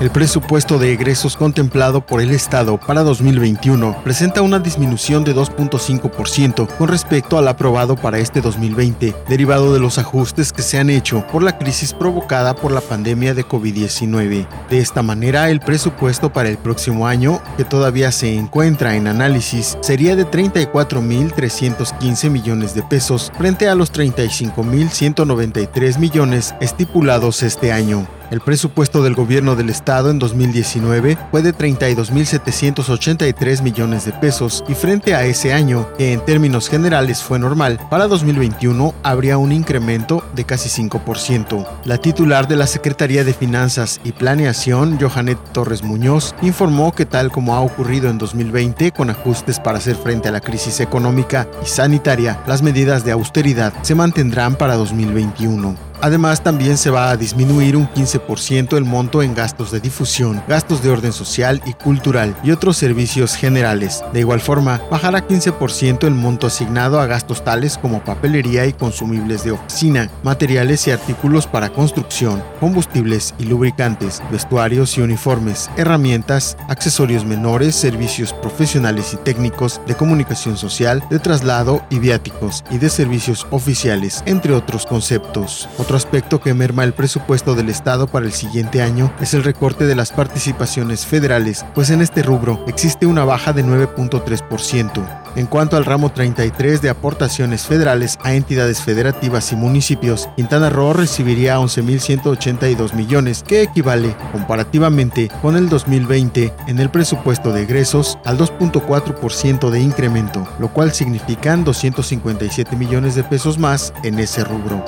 El presupuesto de egresos contemplado por el Estado para 2021 presenta una disminución de 2.5% con respecto al aprobado para este 2020, derivado de los ajustes que se han hecho por la crisis provocada por la pandemia de COVID-19. De esta manera, el presupuesto para el próximo año, que todavía se encuentra en análisis, sería de 34.315 millones de pesos frente a los 35.193 millones estipulados este año. El presupuesto del gobierno del estado en 2019 fue de 32.783 millones de pesos y frente a ese año, que en términos generales fue normal, para 2021 habría un incremento de casi 5%. La titular de la Secretaría de Finanzas y Planeación, Johanet Torres Muñoz, informó que tal como ha ocurrido en 2020 con ajustes para hacer frente a la crisis económica y sanitaria, las medidas de austeridad se mantendrán para 2021. Además, también se va a disminuir un 15% el monto en gastos de difusión, gastos de orden social y cultural y otros servicios generales. De igual forma, bajará 15% el monto asignado a gastos tales como papelería y consumibles de oficina, materiales y artículos para construcción, combustibles y lubricantes, vestuarios y uniformes, herramientas, accesorios menores, servicios profesionales y técnicos, de comunicación social, de traslado y viáticos y de servicios oficiales, entre otros conceptos aspecto que merma el presupuesto del Estado para el siguiente año es el recorte de las participaciones federales, pues en este rubro existe una baja de 9.3%. En cuanto al ramo 33 de aportaciones federales a entidades federativas y municipios, Quintana Roo recibiría 11.182 millones, que equivale comparativamente con el 2020 en el presupuesto de egresos al 2.4% de incremento, lo cual significan 257 millones de pesos más en ese rubro.